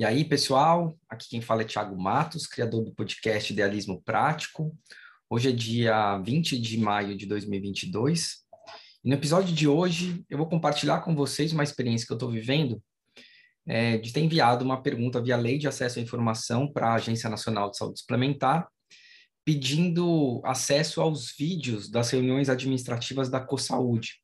E aí, pessoal, aqui quem fala é Thiago Matos, criador do podcast Idealismo Prático. Hoje é dia 20 de maio de 2022. E no episódio de hoje, eu vou compartilhar com vocês uma experiência que eu estou vivendo é, de ter enviado uma pergunta via Lei de Acesso à Informação para a Agência Nacional de Saúde Suplementar, pedindo acesso aos vídeos das reuniões administrativas da CoSaúde.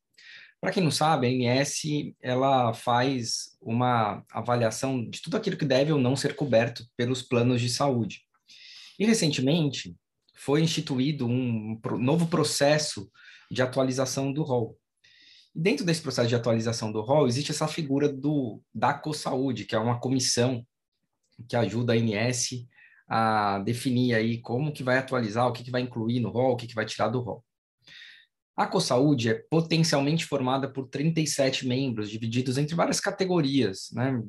Para quem não sabe, a ANS ela faz uma avaliação de tudo aquilo que deve ou não ser coberto pelos planos de saúde. E recentemente foi instituído um novo processo de atualização do rol. Dentro desse processo de atualização do rol existe essa figura do da CoSaúde, que é uma comissão que ajuda a ANS a definir aí como que vai atualizar, o que, que vai incluir no rol, o que, que vai tirar do rol. A CoSaúde é potencialmente formada por 37 membros, divididos entre várias categorias, né?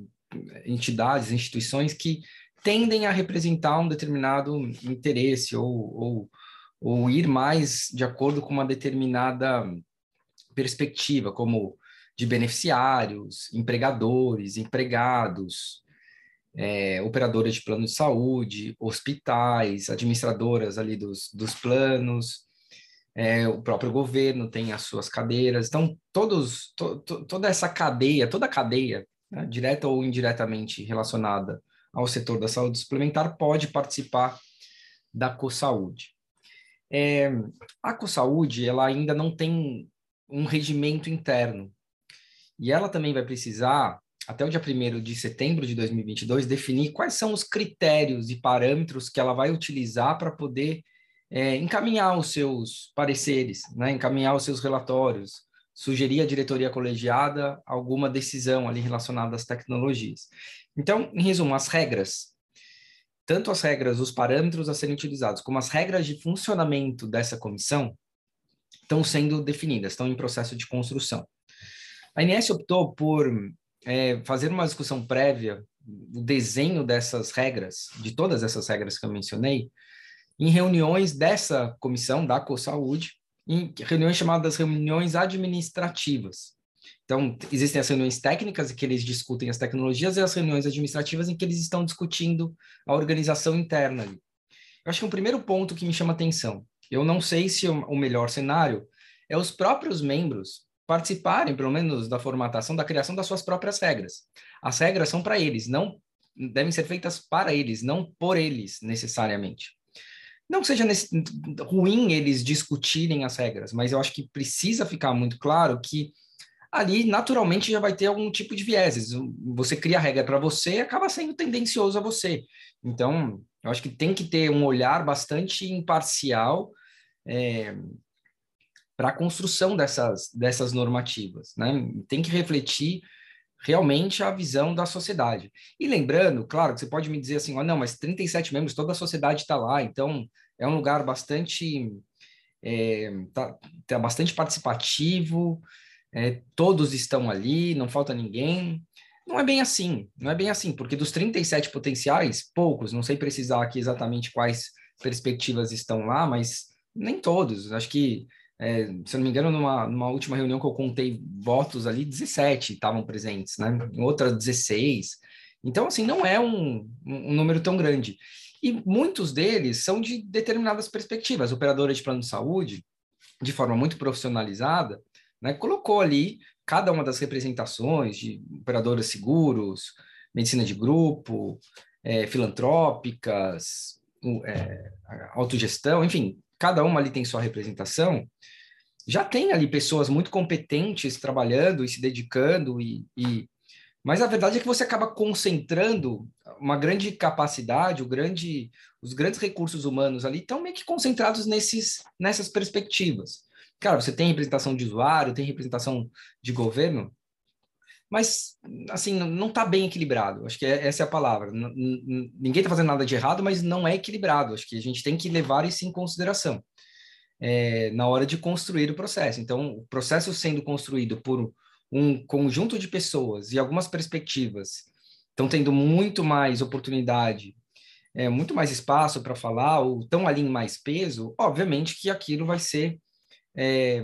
entidades, instituições que tendem a representar um determinado interesse ou, ou, ou ir mais de acordo com uma determinada perspectiva, como de beneficiários, empregadores, empregados, é, operadoras de plano de saúde, hospitais, administradoras ali dos, dos planos, é, o próprio governo tem as suas cadeiras. Então, todos, to, to, toda essa cadeia, toda a cadeia, né, direta ou indiretamente relacionada ao setor da saúde suplementar, pode participar da CoSaúde. É, a CoSaúde, ela ainda não tem um regimento interno. E ela também vai precisar, até o dia 1 de setembro de 2022, definir quais são os critérios e parâmetros que ela vai utilizar para poder é, encaminhar os seus pareceres, né, encaminhar os seus relatórios, sugerir à diretoria colegiada alguma decisão ali relacionada às tecnologias. Então, em resumo, as regras, tanto as regras, os parâmetros a serem utilizados, como as regras de funcionamento dessa comissão, estão sendo definidas, estão em processo de construção. A INS optou por é, fazer uma discussão prévia, o desenho dessas regras, de todas essas regras que eu mencionei, em reuniões dessa comissão da CoSaúde, em reuniões chamadas reuniões administrativas. Então, existem as reuniões técnicas em que eles discutem as tecnologias e as reuniões administrativas em que eles estão discutindo a organização interna. Eu acho que um primeiro ponto que me chama atenção, eu não sei se o melhor cenário é os próprios membros participarem, pelo menos, da formatação, da criação das suas próprias regras. As regras são para eles, não devem ser feitas para eles, não por eles necessariamente. Não que seja nesse, ruim eles discutirem as regras, mas eu acho que precisa ficar muito claro que ali naturalmente já vai ter algum tipo de vieses. Você cria a regra para você acaba sendo tendencioso a você. Então, eu acho que tem que ter um olhar bastante imparcial é, para a construção dessas, dessas normativas. Né? Tem que refletir realmente a visão da sociedade. E lembrando, claro, que você pode me dizer assim, oh, não, mas 37 membros, toda a sociedade está lá, então é um lugar bastante, é, tá, tá bastante participativo, é, todos estão ali, não falta ninguém. Não é bem assim, não é bem assim, porque dos 37 potenciais, poucos, não sei precisar aqui exatamente quais perspectivas estão lá, mas nem todos. Acho que é, se eu não me engano, numa, numa última reunião que eu contei votos ali, 17 estavam presentes, né? Em outra, 16. Então, assim, não é um, um número tão grande. E muitos deles são de determinadas perspectivas. Operadora de plano de saúde, de forma muito profissionalizada, né, colocou ali cada uma das representações de operadoras seguros, medicina de grupo, é, filantrópicas, é, autogestão, enfim, cada uma ali tem sua representação, já tem ali pessoas muito competentes trabalhando e se dedicando, e, e, mas a verdade é que você acaba concentrando uma grande capacidade, o grande, os grandes recursos humanos ali estão meio que concentrados nesses, nessas perspectivas. Cara, você tem representação de usuário, tem representação de governo, mas assim não está bem equilibrado. Acho que é, essa é a palavra. Ninguém está fazendo nada de errado, mas não é equilibrado. Acho que a gente tem que levar isso em consideração é, na hora de construir o processo. Então, o processo sendo construído por um conjunto de pessoas e algumas perspectivas estão tendo muito mais oportunidade, é, muito mais espaço para falar, ou estão ali em mais peso, obviamente que aquilo vai ser é,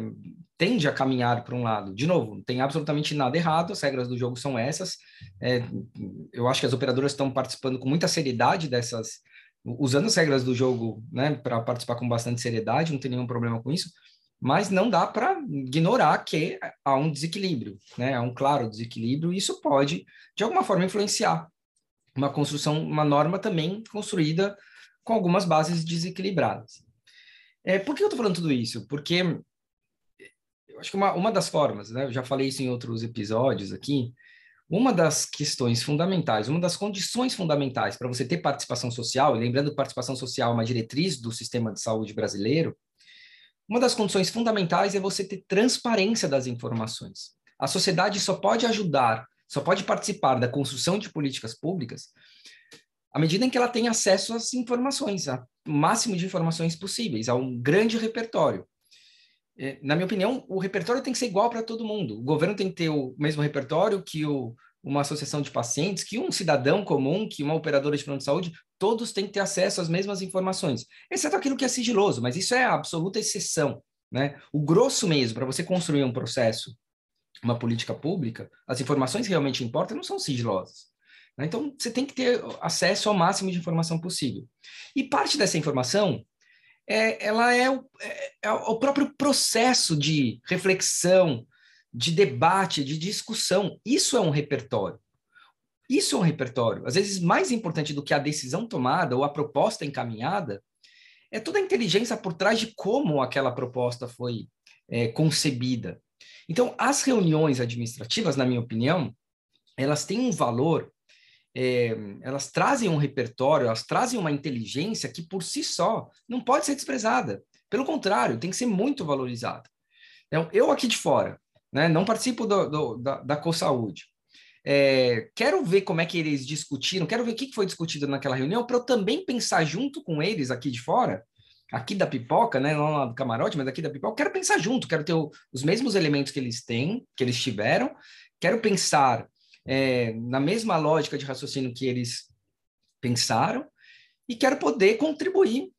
tende a caminhar para um lado. De novo, não tem absolutamente nada errado, as regras do jogo são essas. É, eu acho que as operadoras estão participando com muita seriedade dessas, usando as regras do jogo né, para participar com bastante seriedade, não tem nenhum problema com isso, mas não dá para ignorar que há um desequilíbrio, né, há um claro desequilíbrio, e isso pode, de alguma forma, influenciar uma construção, uma norma também construída com algumas bases desequilibradas. É, por que eu estou falando tudo isso? Porque eu acho que uma, uma das formas, né, eu já falei isso em outros episódios aqui, uma das questões fundamentais, uma das condições fundamentais para você ter participação social, e lembrando que participação social é uma diretriz do sistema de saúde brasileiro, uma das condições fundamentais é você ter transparência das informações. A sociedade só pode ajudar, só pode participar da construção de políticas públicas à medida em que ela tem acesso às informações, ao máximo de informações possíveis, a um grande repertório. É, na minha opinião, o repertório tem que ser igual para todo mundo. O governo tem que ter o mesmo repertório que o, uma associação de pacientes, que um cidadão comum, que uma operadora de plano de saúde, todos têm que ter acesso às mesmas informações, exceto aquilo que é sigiloso, mas isso é a absoluta exceção. Né? O grosso mesmo, para você construir um processo, uma política pública, as informações que realmente importam não são sigilosas. Né? Então, você tem que ter acesso ao máximo de informação possível. E parte dessa informação é, ela é o, é, é o próprio processo de reflexão, de debate, de discussão. Isso é um repertório. Isso é um repertório. Às vezes, mais importante do que a decisão tomada ou a proposta encaminhada é toda a inteligência por trás de como aquela proposta foi é, concebida. Então, as reuniões administrativas, na minha opinião, elas têm um valor é, elas trazem um repertório, elas trazem uma inteligência que por si só não pode ser desprezada. Pelo contrário, tem que ser muito valorizada. Então, eu aqui de fora, né, não participo do, do, da, da CoSaúde. É, quero ver como é que eles discutiram, quero ver o que foi discutido naquela reunião, para eu também pensar junto com eles aqui de fora, aqui da pipoca, né, não lá do camarote, mas aqui da pipoca, quero pensar junto, quero ter o, os mesmos elementos que eles têm, que eles tiveram, quero pensar é, na mesma lógica de raciocínio que eles pensaram e quero poder contribuir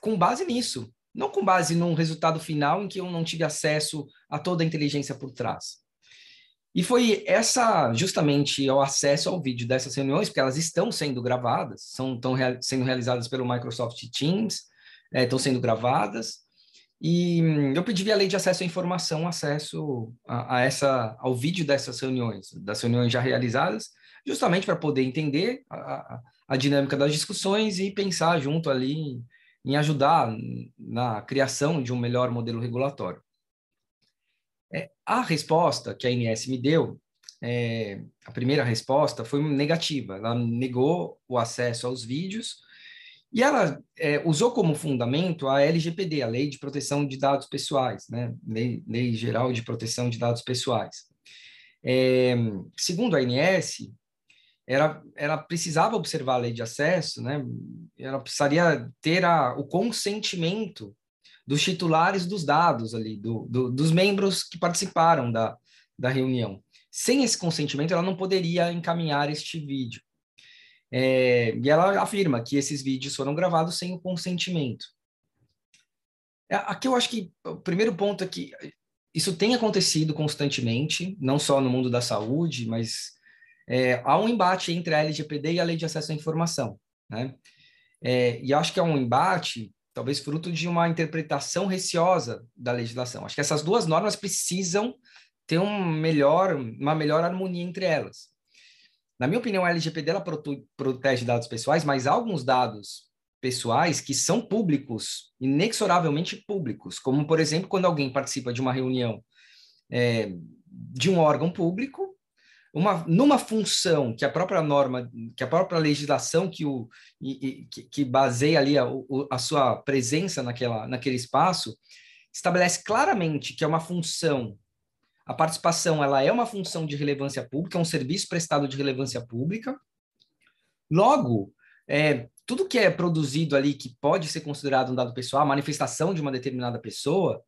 com base nisso, não com base num resultado final em que eu não tive acesso a toda a inteligência por trás. E foi essa justamente o acesso ao vídeo dessas reuniões, porque elas estão sendo gravadas, são estão rea sendo realizadas pelo Microsoft Teams, é, estão sendo gravadas, e hum, eu pedi via lei de acesso à informação, acesso a, a, essa, ao vídeo dessas reuniões, das reuniões já realizadas, justamente para poder entender a, a, dinâmica das discussões e pensar junto ali em, ajudar na criação de um melhor modelo regulatório. É, a resposta que a INS me deu, é, a primeira resposta foi negativa. Ela negou o acesso aos vídeos e ela é, usou como fundamento a LGPD, a Lei de Proteção de Dados Pessoais, né? Lei, Lei Geral de Proteção de Dados Pessoais. É, segundo a ANS, ela, ela precisava observar a lei de acesso, né? ela precisaria ter a, o consentimento dos titulares dos dados ali, do, do, dos membros que participaram da, da reunião. Sem esse consentimento, ela não poderia encaminhar este vídeo. É, e ela afirma que esses vídeos foram gravados sem o consentimento. É, aqui eu acho que o primeiro ponto é que isso tem acontecido constantemente, não só no mundo da saúde, mas é, há um embate entre a LGPD e a Lei de Acesso à Informação. Né? É, e acho que é um embate, talvez fruto de uma interpretação receosa da legislação. Acho que essas duas normas precisam ter um melhor, uma melhor harmonia entre elas. Na minha opinião, a LGPD ela protege dados pessoais, mas há alguns dados pessoais que são públicos, inexoravelmente públicos, como, por exemplo, quando alguém participa de uma reunião é, de um órgão público, uma, numa função que a própria norma, que a própria legislação que, o, que, que baseia ali a, a sua presença naquela, naquele espaço, estabelece claramente que é uma função a participação ela é uma função de relevância pública, é um serviço prestado de relevância pública. Logo, é, tudo que é produzido ali que pode ser considerado um dado pessoal, a manifestação de uma determinada pessoa,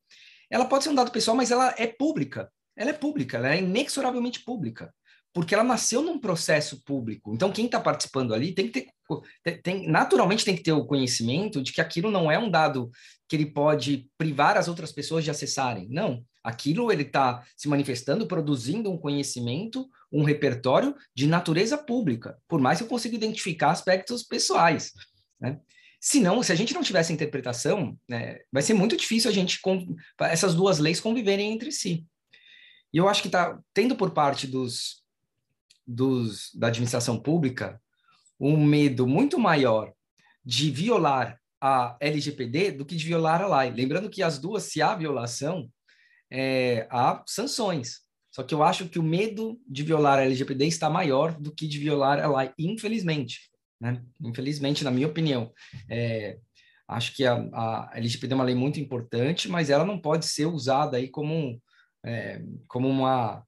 ela pode ser um dado pessoal, mas ela é pública. Ela é pública, ela é inexoravelmente pública. porque ela nasceu num processo público. Então, quem está participando ali tem que ter, tem, naturalmente tem que ter o conhecimento de que aquilo não é um dado que ele pode privar as outras pessoas de acessarem. Não, aquilo ele está se manifestando, produzindo um conhecimento, um repertório de natureza pública, por mais que eu consiga identificar aspectos pessoais. Né? Se não, se a gente não tivesse interpretação, né, vai ser muito difícil a gente essas duas leis conviverem entre si. E eu acho que está tendo por parte dos, dos da administração pública um medo muito maior de violar a LGPD do que de violar a lei. Lembrando que as duas, se há violação, é, há sanções. Só que eu acho que o medo de violar a LGPD está maior do que de violar a lei, infelizmente. Né? Infelizmente, na minha opinião. É, acho que a, a LGPD é uma lei muito importante, mas ela não pode ser usada aí como, é, como uma,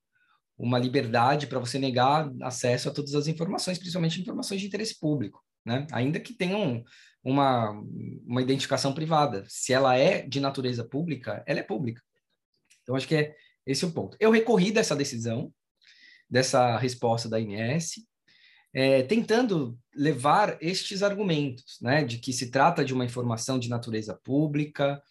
uma liberdade para você negar acesso a todas as informações, principalmente informações de interesse público, né? Ainda que tenham uma, uma identificação privada. Se ela é de natureza pública, ela é pública. Então, acho que é esse o ponto. Eu recorri dessa decisão, dessa resposta da INS, é, tentando levar estes argumentos, né, de que se trata de uma informação de natureza pública,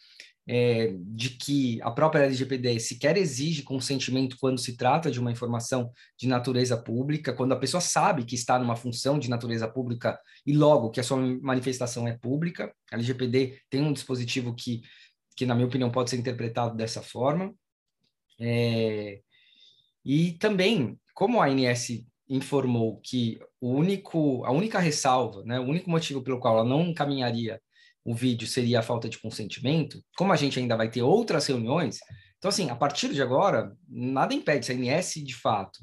é, de que a própria LGPD sequer exige consentimento quando se trata de uma informação de natureza pública, quando a pessoa sabe que está numa função de natureza pública e logo que a sua manifestação é pública. A LGPD tem um dispositivo que, que na minha opinião, pode ser interpretado dessa forma. É, e também, como a ANS informou que o único, a única ressalva, né, o único motivo pelo qual ela não encaminharia o vídeo seria a falta de consentimento, como a gente ainda vai ter outras reuniões, então, assim, a partir de agora, nada impede, se a ANS, de fato,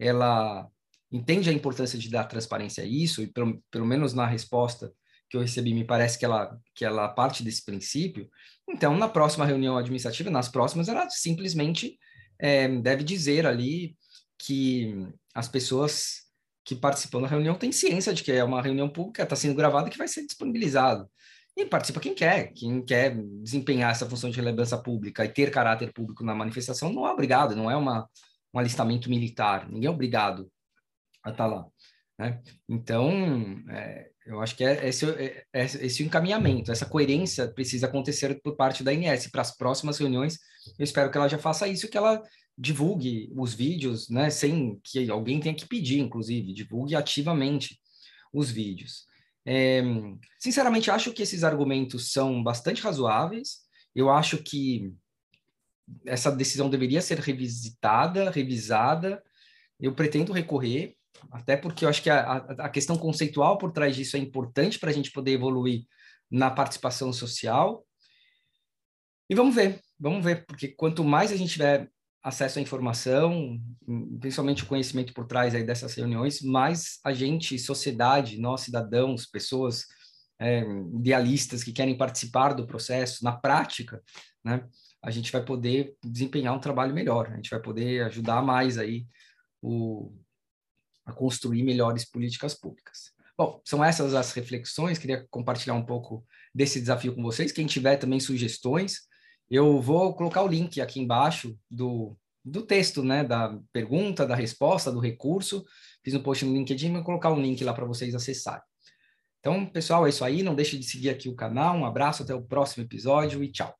ela entende a importância de dar transparência a isso, e pelo, pelo menos na resposta que eu recebi, me parece que ela, que ela parte desse princípio, então, na próxima reunião administrativa, nas próximas, ela simplesmente é, deve dizer ali que as pessoas que participam da reunião têm ciência de que é uma reunião pública, está sendo gravada que vai ser disponibilizado. E participa quem quer, quem quer desempenhar essa função de relevância pública e ter caráter público na manifestação não é obrigado, não é uma, um alistamento militar, ninguém é obrigado a estar tá lá. Né? Então, é, eu acho que é esse, é, é esse encaminhamento, essa coerência precisa acontecer por parte da INS. Para as próximas reuniões, eu espero que ela já faça isso, que ela divulgue os vídeos, né, sem que alguém tenha que pedir, inclusive, divulgue ativamente os vídeos. É, sinceramente, acho que esses argumentos são bastante razoáveis. Eu acho que essa decisão deveria ser revisitada, revisada. Eu pretendo recorrer, até porque eu acho que a, a questão conceitual por trás disso é importante para a gente poder evoluir na participação social. E vamos ver, vamos ver, porque quanto mais a gente tiver acesso à informação, principalmente o conhecimento por trás aí dessas reuniões, mais a gente, sociedade, nós cidadãos, pessoas é, idealistas que querem participar do processo na prática, né, a gente vai poder desempenhar um trabalho melhor, a gente vai poder ajudar mais aí o, a construir melhores políticas públicas. Bom, são essas as reflexões, queria compartilhar um pouco desse desafio com vocês. Quem tiver também sugestões, eu vou colocar o link aqui embaixo do, do texto, né, da pergunta, da resposta, do recurso. Fiz um post no LinkedIn, vou colocar um link lá para vocês acessarem. Então, pessoal, é isso aí. Não deixe de seguir aqui o canal. Um abraço, até o próximo episódio e tchau.